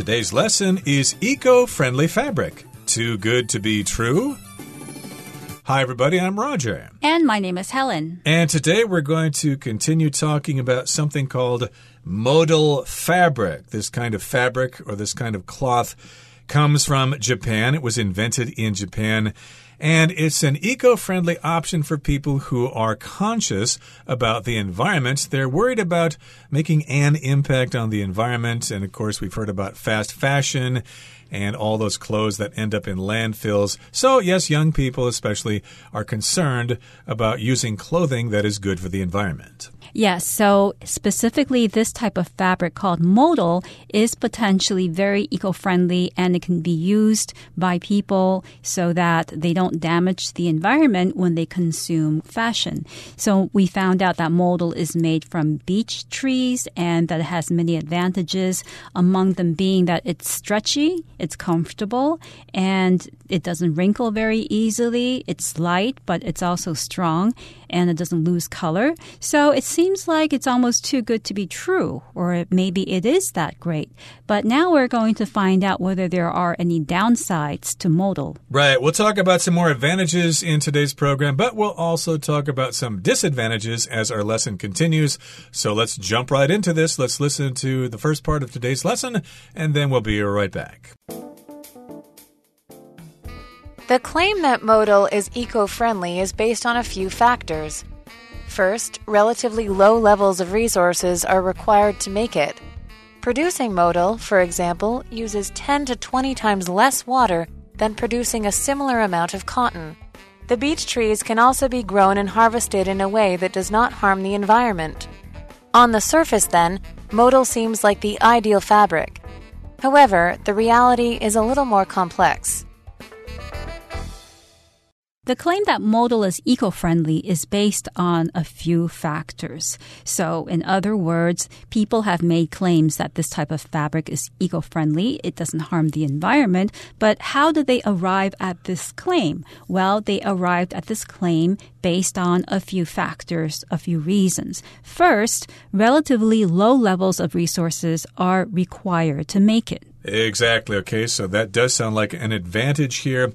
Today's lesson is eco friendly fabric. Too good to be true? Hi, everybody, I'm Roger. And my name is Helen. And today we're going to continue talking about something called modal fabric. This kind of fabric or this kind of cloth comes from Japan. It was invented in Japan and it's an eco friendly option for people who are conscious about the environment. They're worried about making an impact on the environment. And of course, we've heard about fast fashion and all those clothes that end up in landfills. So, yes, young people especially are concerned about using clothing that is good for the environment. Yes, so specifically, this type of fabric called modal is potentially very eco friendly and it can be used by people so that they don't damage the environment when they consume fashion. So, we found out that modal is made from beech trees and that it has many advantages, among them being that it's stretchy, it's comfortable, and it doesn't wrinkle very easily. It's light, but it's also strong and it doesn't lose color. So, it seems like it's almost too good to be true, or maybe it is that great. But now we're going to find out whether there are any downsides to modal. Right. We'll talk about some more advantages in today's program, but we'll also talk about some disadvantages as our lesson continues. So let's jump right into this. Let's listen to the first part of today's lesson, and then we'll be right back. The claim that modal is eco friendly is based on a few factors. First, relatively low levels of resources are required to make it. Producing modal, for example, uses 10 to 20 times less water than producing a similar amount of cotton. The beech trees can also be grown and harvested in a way that does not harm the environment. On the surface, then, modal seems like the ideal fabric. However, the reality is a little more complex. The claim that modal is eco friendly is based on a few factors. So, in other words, people have made claims that this type of fabric is eco friendly, it doesn't harm the environment. But how did they arrive at this claim? Well, they arrived at this claim based on a few factors, a few reasons. First, relatively low levels of resources are required to make it. Exactly. Okay, so that does sound like an advantage here.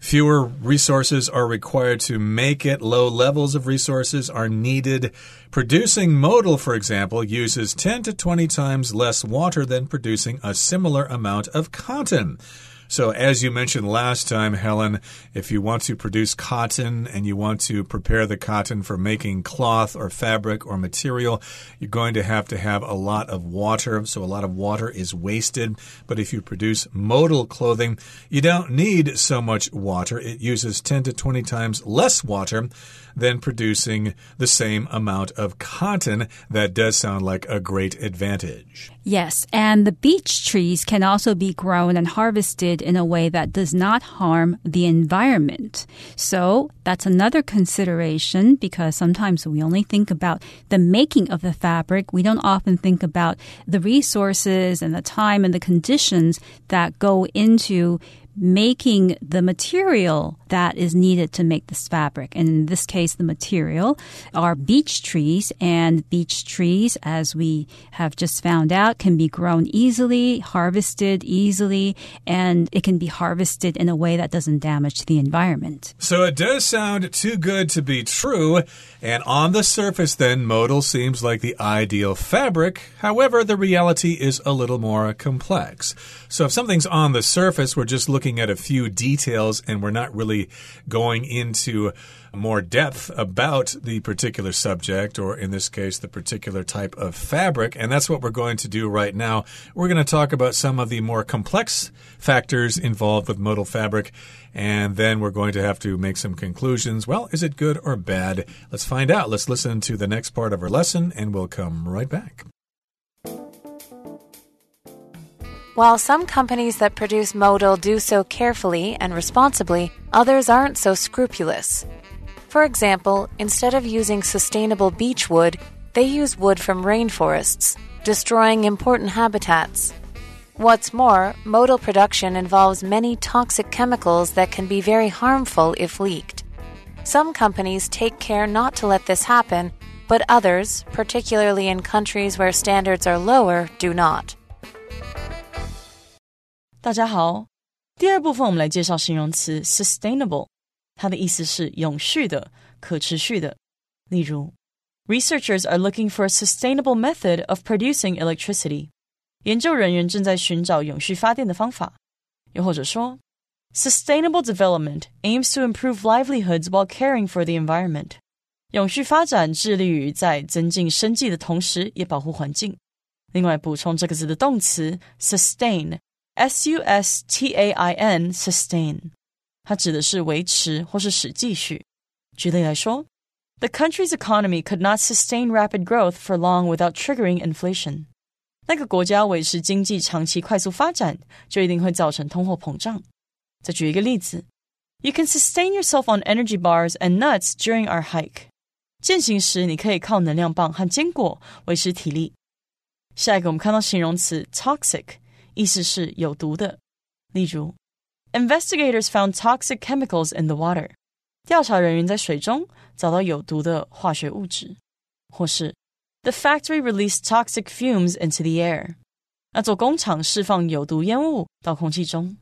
Fewer resources are required to make it. Low levels of resources are needed. Producing modal, for example, uses 10 to 20 times less water than producing a similar amount of cotton. So, as you mentioned last time, Helen, if you want to produce cotton and you want to prepare the cotton for making cloth or fabric or material, you're going to have to have a lot of water. So, a lot of water is wasted. But if you produce modal clothing, you don't need so much water. It uses 10 to 20 times less water than producing the same amount of cotton. That does sound like a great advantage. Yes, and the beech trees can also be grown and harvested in a way that does not harm the environment. So that's another consideration because sometimes we only think about the making of the fabric. We don't often think about the resources and the time and the conditions that go into making the material that is needed to make this fabric. And in this case, the material are beech trees, and beech trees, as we have just found out, can be grown easily, harvested easily, and it can be harvested in a way that doesn't damage the environment. So it does sound too good to be true. And on the surface, then, modal seems like the ideal fabric. However, the reality is a little more complex. So if something's on the surface, we're just looking at a few details and we're not really going into more depth about the particular subject, or in this case, the particular type of fabric. And that's what we're going to do right now. We're going to talk about some of the more complex factors involved with modal fabric. And then we're going to have to make some conclusions. Well, is it good or bad? Let's find out. Let's listen to the next part of our lesson, and we'll come right back. While some companies that produce modal do so carefully and responsibly, others aren't so scrupulous. For example, instead of using sustainable beech wood, they use wood from rainforests, destroying important habitats. What's more, modal production involves many toxic chemicals that can be very harmful if leaked. Some companies take care not to let this happen, but others, particularly in countries where standards are lower, do not. 大家好。第二部分我们来介绍形容词 sustainable，它的意思是永续的、可持续的。例如，Researchers are looking for a sustainable method of producing electricity。研究人员正在寻找永续发电的方法。又或者说，Sustainable development aims to improve livelihoods while caring for the environment。永续发展致力于在增进生计的同时，也保护环境。另外，补充这个字的动词 sustain，s u s t a i n，sustain，它指的是维持或是使继续。举例来说，The country's economy could not sustain rapid growth for long without triggering inflation。那个国家维持经济长期快速发展，就一定会造成通货膨胀。再举一个例子，You can sustain yourself on energy bars and nuts during our hike。践行时，你可以靠能量棒和坚果维持体力。下一个，我们看到形容词 toxic， 意思是有毒的。例如，Investigators found toxic chemicals in the water。调查人员在水中找到有毒的化学物质。或是，The factory released toxic fumes into the air。那座工厂释放有毒烟雾到空气中。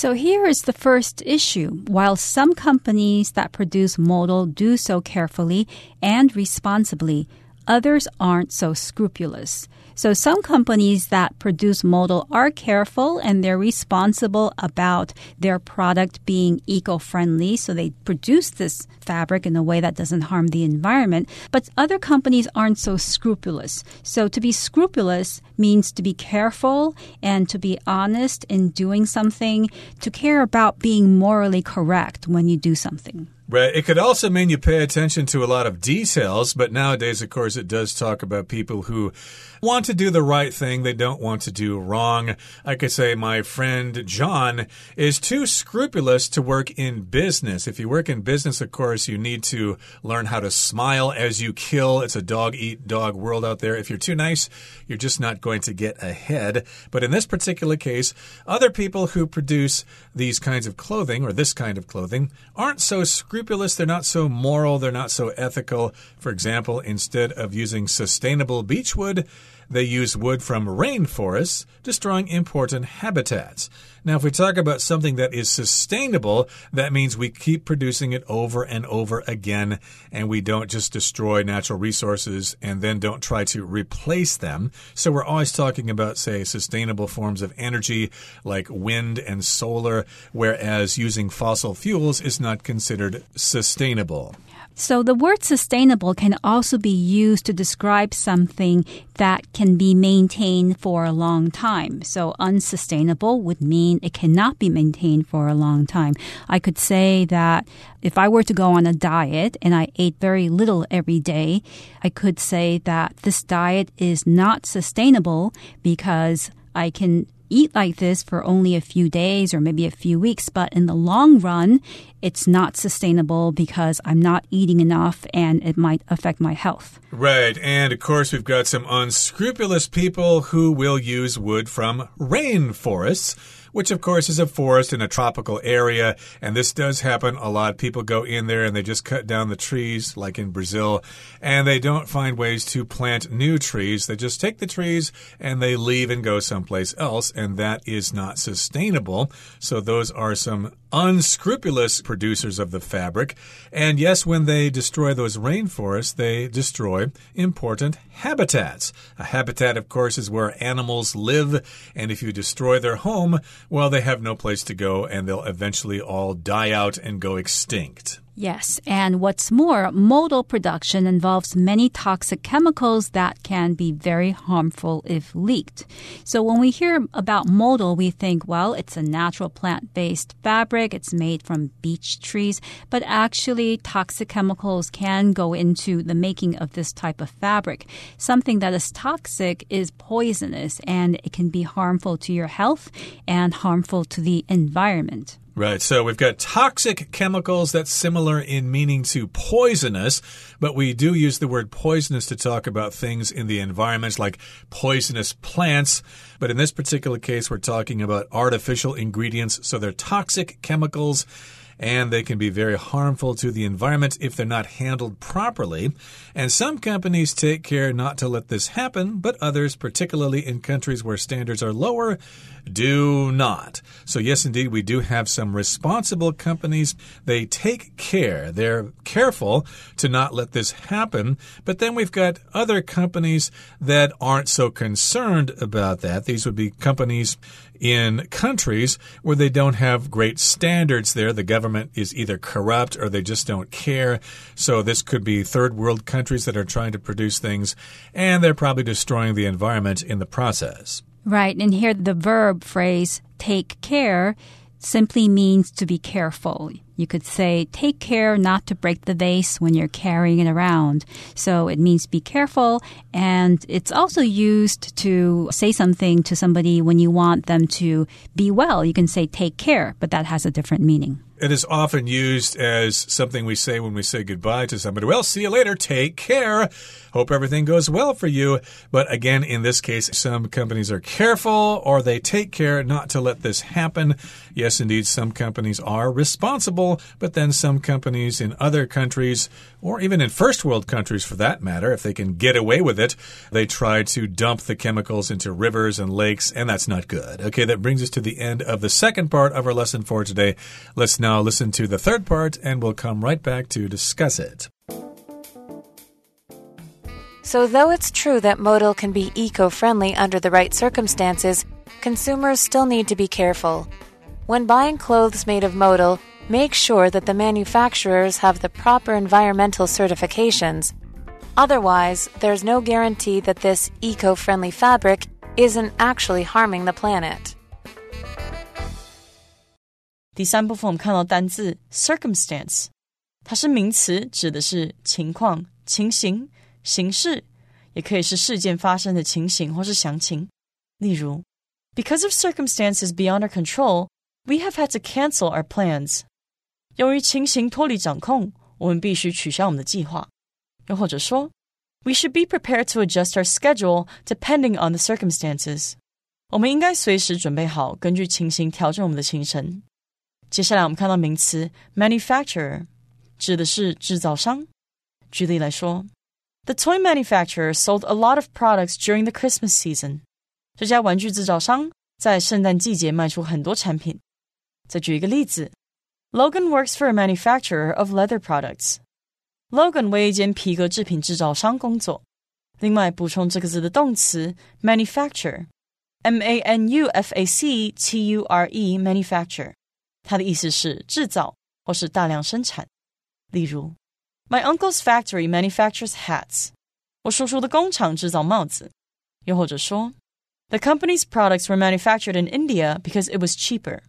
So here is the first issue. While some companies that produce modal do so carefully and responsibly, others aren't so scrupulous. So some companies that produce modal are careful and they're responsible about their product being eco-friendly. So they produce this fabric in a way that doesn't harm the environment. But other companies aren't so scrupulous. So to be scrupulous means to be careful and to be honest in doing something, to care about being morally correct when you do something. Right. It could also mean you pay attention to a lot of details, but nowadays, of course, it does talk about people who want to do the right thing. They don't want to do wrong. I could say my friend John is too scrupulous to work in business. If you work in business, of course, you need to learn how to smile as you kill. It's a dog eat dog world out there. If you're too nice, you're just not going to get ahead. But in this particular case, other people who produce these kinds of clothing or this kind of clothing aren't so scrupulous scrupulous, they're not so moral, they're not so ethical. For example, instead of using sustainable beechwood, they use wood from rainforests, destroying important habitats. Now, if we talk about something that is sustainable, that means we keep producing it over and over again, and we don't just destroy natural resources and then don't try to replace them. So we're always talking about, say, sustainable forms of energy like wind and solar, whereas using fossil fuels is not considered sustainable. So the word sustainable can also be used to describe something that can be maintained for a long time. So unsustainable would mean it cannot be maintained for a long time. I could say that if I were to go on a diet and I ate very little every day, I could say that this diet is not sustainable because I can eat like this for only a few days or maybe a few weeks, but in the long run, it's not sustainable because I'm not eating enough and it might affect my health. Right. And of course, we've got some unscrupulous people who will use wood from rainforests which of course is a forest in a tropical area. And this does happen a lot. People go in there and they just cut down the trees, like in Brazil, and they don't find ways to plant new trees. They just take the trees and they leave and go someplace else, and that is not sustainable. So those are some unscrupulous producers of the fabric. And yes, when they destroy those rainforests, they destroy important habitats. A habitat, of course, is where animals live. And if you destroy their home, well, they have no place to go and they'll eventually all die out and go extinct. Yes, and what's more, modal production involves many toxic chemicals that can be very harmful if leaked. So when we hear about modal, we think, well, it's a natural plant based fabric, it's made from beech trees, but actually, toxic chemicals can go into the making of this type of fabric. Something that is toxic is poisonous and it can be harmful to your health and harmful to the environment. Right. So we've got toxic chemicals that's similar in meaning to poisonous, but we do use the word poisonous to talk about things in the environment like poisonous plants. But in this particular case, we're talking about artificial ingredients. So they're toxic chemicals and they can be very harmful to the environment if they're not handled properly. And some companies take care not to let this happen, but others, particularly in countries where standards are lower, do not. So, yes, indeed, we do have some responsible companies. They take care, they're careful to not let this happen. But then we've got other companies that aren't so concerned about that. These would be companies in countries where they don't have great standards there. The government is either corrupt or they just don't care. So this could be third world countries that are trying to produce things and they're probably destroying the environment in the process. Right. And here the verb phrase take care simply means to be careful. You could say, take care not to break the vase when you're carrying it around. So it means be careful. And it's also used to say something to somebody when you want them to be well. You can say, take care, but that has a different meaning. It is often used as something we say when we say goodbye to somebody. Well, see you later. Take care. Hope everything goes well for you. But again, in this case, some companies are careful or they take care not to let this happen. Yes, indeed, some companies are responsible, but then some companies in other countries, or even in first world countries for that matter, if they can get away with it, they try to dump the chemicals into rivers and lakes, and that's not good. Okay, that brings us to the end of the second part of our lesson for today. Let's now listen to the third part, and we'll come right back to discuss it. So, though it's true that modal can be eco friendly under the right circumstances, consumers still need to be careful. When buying clothes made of modal, make sure that the manufacturers have the proper environmental certifications. Otherwise, there's no guarantee that this eco friendly fabric isn't actually harming the planet. 第三部分我们看到单字 circumstance，它是名词，指的是情况、情形、形式，也可以是事件发生的情形或是详情。例如，Because of circumstances beyond our control, we have had to cancel our plans. 由于情形脱离掌控，我们必须取消我们的计划。又或者说，We should be prepared to adjust our schedule depending on the circumstances. 我们应该随时准备好，根据情形调整我们的行程。接下来我们看到名词 manufacturer，指的是制造商。举例来说，The toy manufacturer sold a lot of products during the Christmas season。这家玩具制造商在圣诞季节卖出很多产品。再举一个例子 ，Logan works for a manufacturer of leather products。Logan 为一间皮革制品制造商工作。另外，补充这个字的动词 manufacture，m a n u f a c t u r e，manufacture。它的意思是制造或是大量生产。例如，My uncle's factory manufactures hats。我叔叔的工厂制造帽子。又或者说，The company's products were manufactured in India because it was cheaper。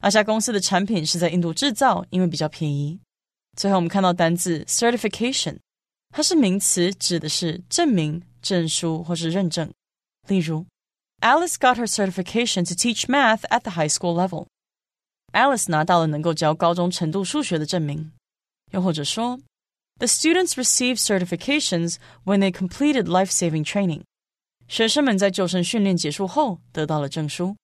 那家公司的产品是在印度制造，因为比较便宜。最后，我们看到单字 certification，它是名词，指的是证明、证书或是认证。例如，Alice got her certification to teach math at the high school level。Alice 拿到了能够教高中程度数学的证明。又或者说，The students received certifications when they completed life-saving training。学生们在救生训练结束后得到了证书。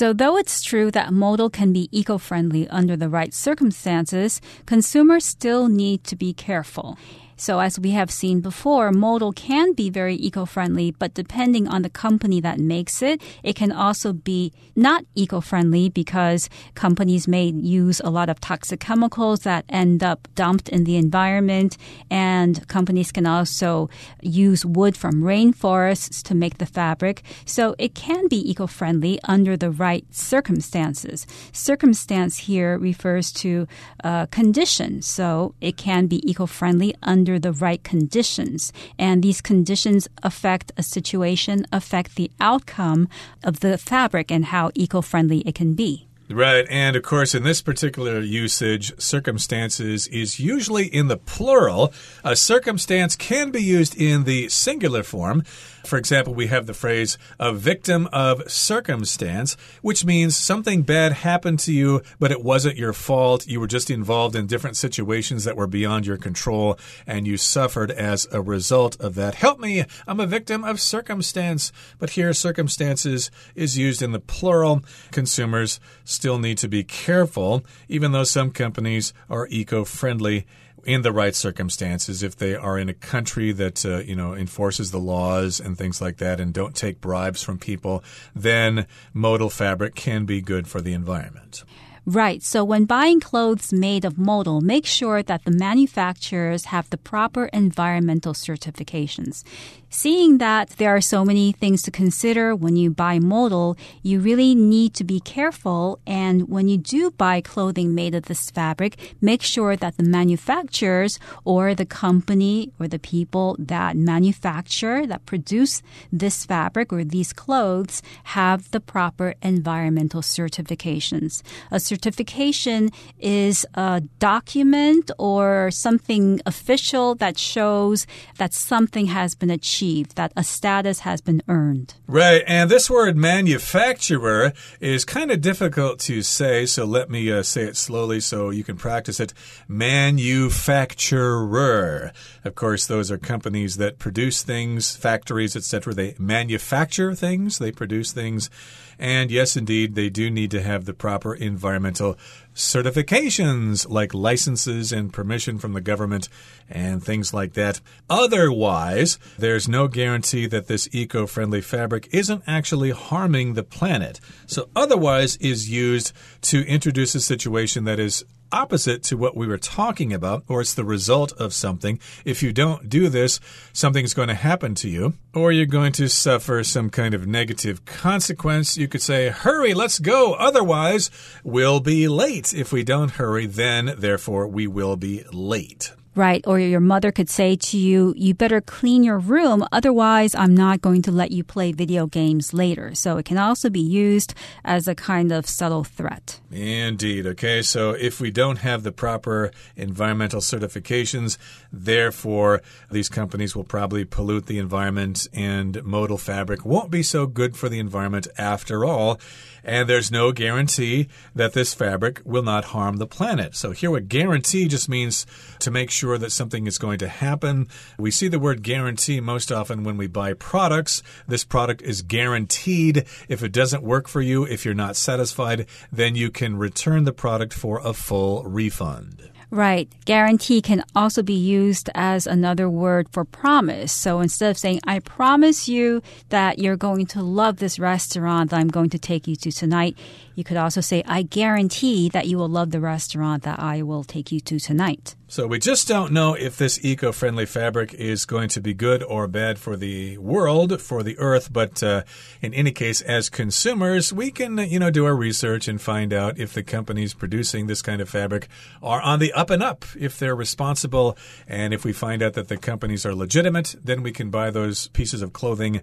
So, though it's true that modal can be eco friendly under the right circumstances, consumers still need to be careful. So as we have seen before, modal can be very eco-friendly, but depending on the company that makes it, it can also be not eco-friendly because companies may use a lot of toxic chemicals that end up dumped in the environment. And companies can also use wood from rainforests to make the fabric. So it can be eco-friendly under the right circumstances. Circumstance here refers to uh, condition. So it can be eco-friendly under under the right conditions. And these conditions affect a situation, affect the outcome of the fabric and how eco friendly it can be. Right. And of course, in this particular usage, circumstances is usually in the plural. A circumstance can be used in the singular form. For example, we have the phrase a victim of circumstance, which means something bad happened to you, but it wasn't your fault. You were just involved in different situations that were beyond your control, and you suffered as a result of that. Help me, I'm a victim of circumstance. But here, circumstances is used in the plural. Consumers still need to be careful, even though some companies are eco friendly in the right circumstances, if they are in a country that uh, you know enforces the laws and things like that, and don't take bribes from people, then modal fabric can be good for the environment. Right. So when buying clothes made of modal, make sure that the manufacturers have the proper environmental certifications. Seeing that there are so many things to consider when you buy modal, you really need to be careful. And when you do buy clothing made of this fabric, make sure that the manufacturers or the company or the people that manufacture, that produce this fabric or these clothes have the proper environmental certifications. A certification is a document or something official that shows that something has been achieved, that a status has been earned. Right. And this word manufacturer is kind of difficult to say, so let me uh, say it slowly so you can practice it. Manufacturer. Of course, those are companies that produce things, factories, etc. They manufacture things, they produce things. And yes, indeed, they do need to have the proper environmental certifications like licenses and permission from the government and things like that. Otherwise, there's no guarantee that this eco friendly fabric isn't actually harming the planet. So, otherwise is used to introduce a situation that is opposite to what we were talking about, or it's the result of something. If you don't do this, something's going to happen to you, or you're going to suffer some kind of negative consequence. You could say, Hurry, let's go, otherwise, we'll be late. If we don't hurry, then, therefore, we will be late right? Or your mother could say to you, you better clean your room, otherwise, I'm not going to let you play video games later. So it can also be used as a kind of subtle threat. Indeed. Okay, so if we don't have the proper environmental certifications, therefore, these companies will probably pollute the environment, and modal fabric won't be so good for the environment after all. And there's no guarantee that this fabric will not harm the planet. So here, a guarantee just means to make sure that something is going to happen. We see the word guarantee most often when we buy products. This product is guaranteed. If it doesn't work for you, if you're not satisfied, then you can return the product for a full refund. Right. Guarantee can also be used as another word for promise. So instead of saying, I promise you that you're going to love this restaurant that I'm going to take you to tonight, you could also say, I guarantee that you will love the restaurant that I will take you to tonight. So we just don't know if this eco friendly fabric is going to be good or bad for the world, for the earth. But uh, in any case, as consumers, we can, you know, do our research and find out if the companies producing this kind of fabric are on the up and up, if they're responsible. And if we find out that the companies are legitimate, then we can buy those pieces of clothing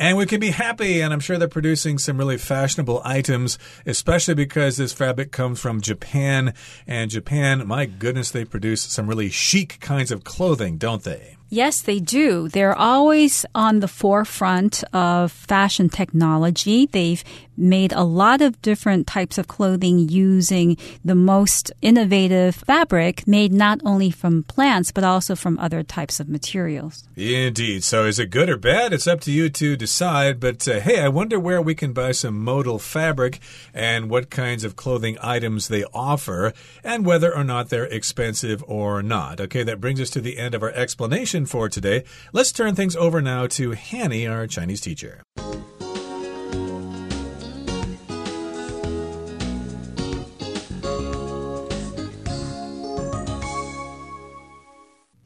and we can be happy. And I'm sure they're producing some really fashionable items, especially because this fabric comes from Japan. And Japan, my goodness, they produce some really chic kinds of clothing, don't they? Yes, they do. They're always on the forefront of fashion technology. They've made a lot of different types of clothing using the most innovative fabric made not only from plants but also from other types of materials. Indeed. So is it good or bad? It's up to you to decide. But uh, hey, I wonder where we can buy some modal fabric and what kinds of clothing items they offer and whether or not they're expensive or not. Okay, that brings us to the end of our explanation for today. Let's turn things over now to Hanny, our Chinese teacher.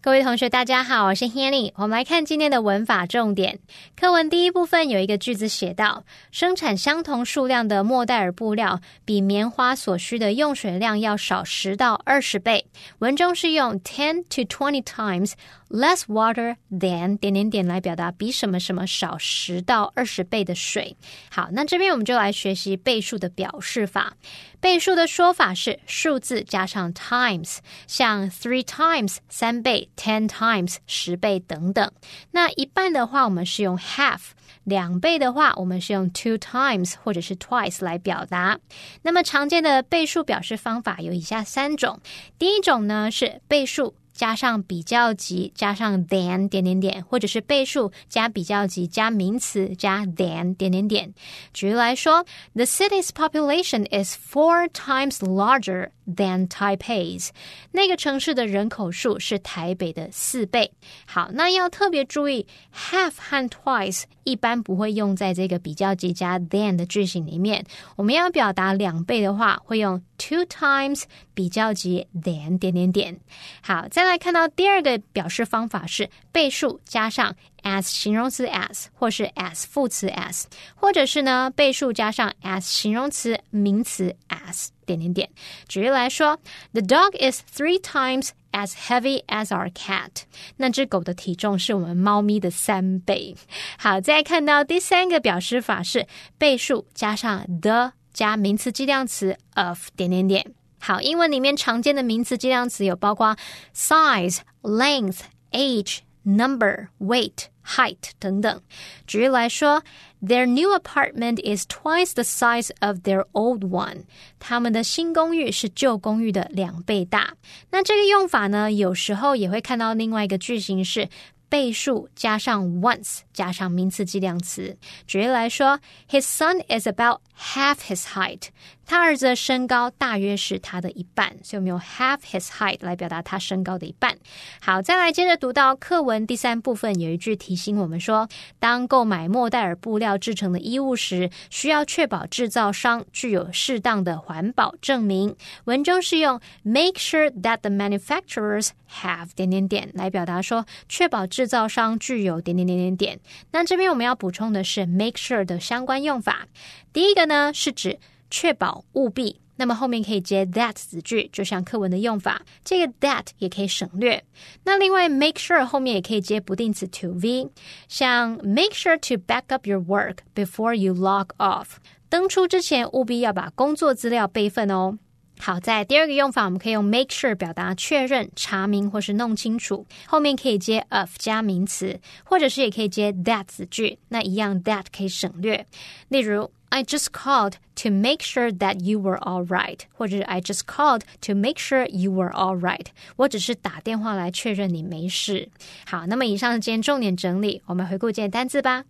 各位同学，大家好，我是 Hanny。我们来看今天的文法重点。课文第一部分有一个句子写到：生产相同数量的莫代尔布料，比棉花所需的用水量要少十到二十倍。文中是用 ten to twenty times less water than 点点点来表达比什么什么少十到二十倍的水。好，那这边我们就来学习倍数的表示法。倍数的说法是数字加上 times，像 three times 三倍，ten times 十倍等等。那一半的话，我们是用 half；两倍的话，我们是用 two times 或者是 twice 来表达。那么常见的倍数表示方法有以下三种。第一种呢是倍数。加上比较级，加上 than 点点点，或者是倍数加比较级加名词加 than 点点点。举例来说，The city's population is four times larger than Taipei's。那个城市的人口数是台北的四倍。好，那要特别注意，half 和 twice 一般不会用在这个比较级加 than 的句型里面。我们要表达两倍的话，会用 two times 比较级 than 点点点。好，再来看到第二个表示方法是倍数加上 as 形容词 as，或是 as 副词 as，或者是呢倍数加上 as 形容词名词 as 点点点。举例来说，The dog is three times as heavy as our cat。那只狗的体重是我们猫咪的三倍。好，再看到第三个表示法是倍数加上 the 加名词计量词 of 点点点。好，英文里面常见的名词计量词有包括 size、length、age、number、weight、height 等等。举例来说，Their new apartment is twice the size of their old one。他们的新公寓是旧公寓的两倍大。那这个用法呢，有时候也会看到另外一个句型是。倍数加上 once 加上名词计量词。举例来说，His son is about half his height。他儿子的身高大约是他的一半，所以我们用 half his height 来表达他身高的一半。好，再来接着读到课文第三部分，有一句提醒我们说，当购买莫代尔布料制成的衣物时，需要确保制造商具有适当的环保证明。文中是用 make sure that the manufacturers have 点点点来表达说，确保制造商具有点点点点点。那这边我们要补充的是 make sure 的相关用法。第一个呢是指确保务必，那么后面可以接 that 子句，就像课文的用法，这个 that 也可以省略。那另外 make sure 后面也可以接不定词 to v，像 make sure to back up your work before you log off，登出之前务必要把工作资料备份哦。好，在第二个用法，我们可以用 make sure 表达确认、查明或是弄清楚，后面可以接 of 加名词，或者是也可以接 that 子句，那一样 that 可以省略。例如。I just called to make sure that you were all right，或者是 I just called to make sure you were all right。我只是打电话来确认你没事。好，那么以上是今天重点整理，我们回顾今天单词吧。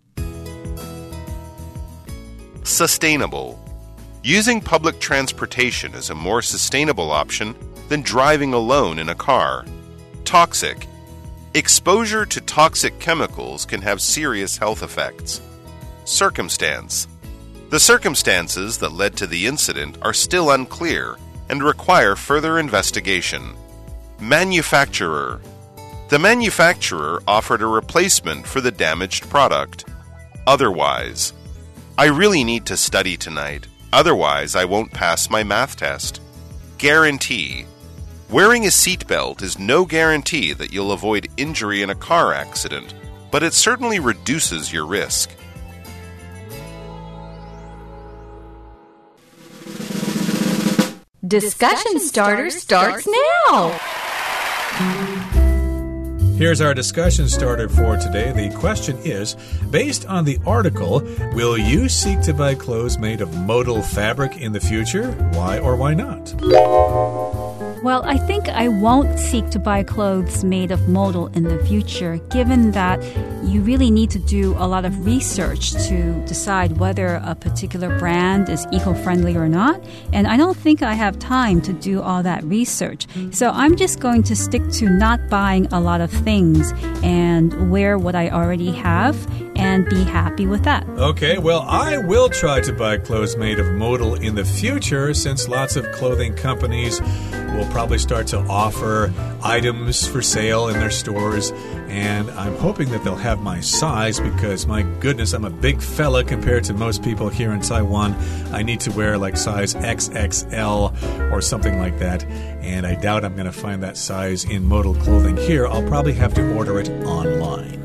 Sustainable. Using public transportation is a more sustainable option than driving alone in a car. Toxic. Exposure to toxic chemicals can have serious health effects. Circumstance. The circumstances that led to the incident are still unclear and require further investigation. Manufacturer The manufacturer offered a replacement for the damaged product. Otherwise, I really need to study tonight, otherwise, I won't pass my math test. Guarantee Wearing a seatbelt is no guarantee that you'll avoid injury in a car accident, but it certainly reduces your risk. Discussion starter starts now. Here's our discussion starter for today. The question is Based on the article, will you seek to buy clothes made of modal fabric in the future? Why or why not? Well, I think I won't seek to buy clothes made of modal in the future, given that you really need to do a lot of research to decide whether a particular brand is eco friendly or not. And I don't think I have time to do all that research. So I'm just going to stick to not buying a lot of things and wear what I already have and be happy with that. Okay, well, I will try to buy clothes made of modal in the future since lots of clothing companies will probably start to offer items for sale in their stores, and I'm hoping that they'll have my size because, my goodness, I'm a big fella compared to most people here in Taiwan. I need to wear like size XXL or something like that, and I doubt I'm going to find that size in modal clothing here. I'll probably have to order it online.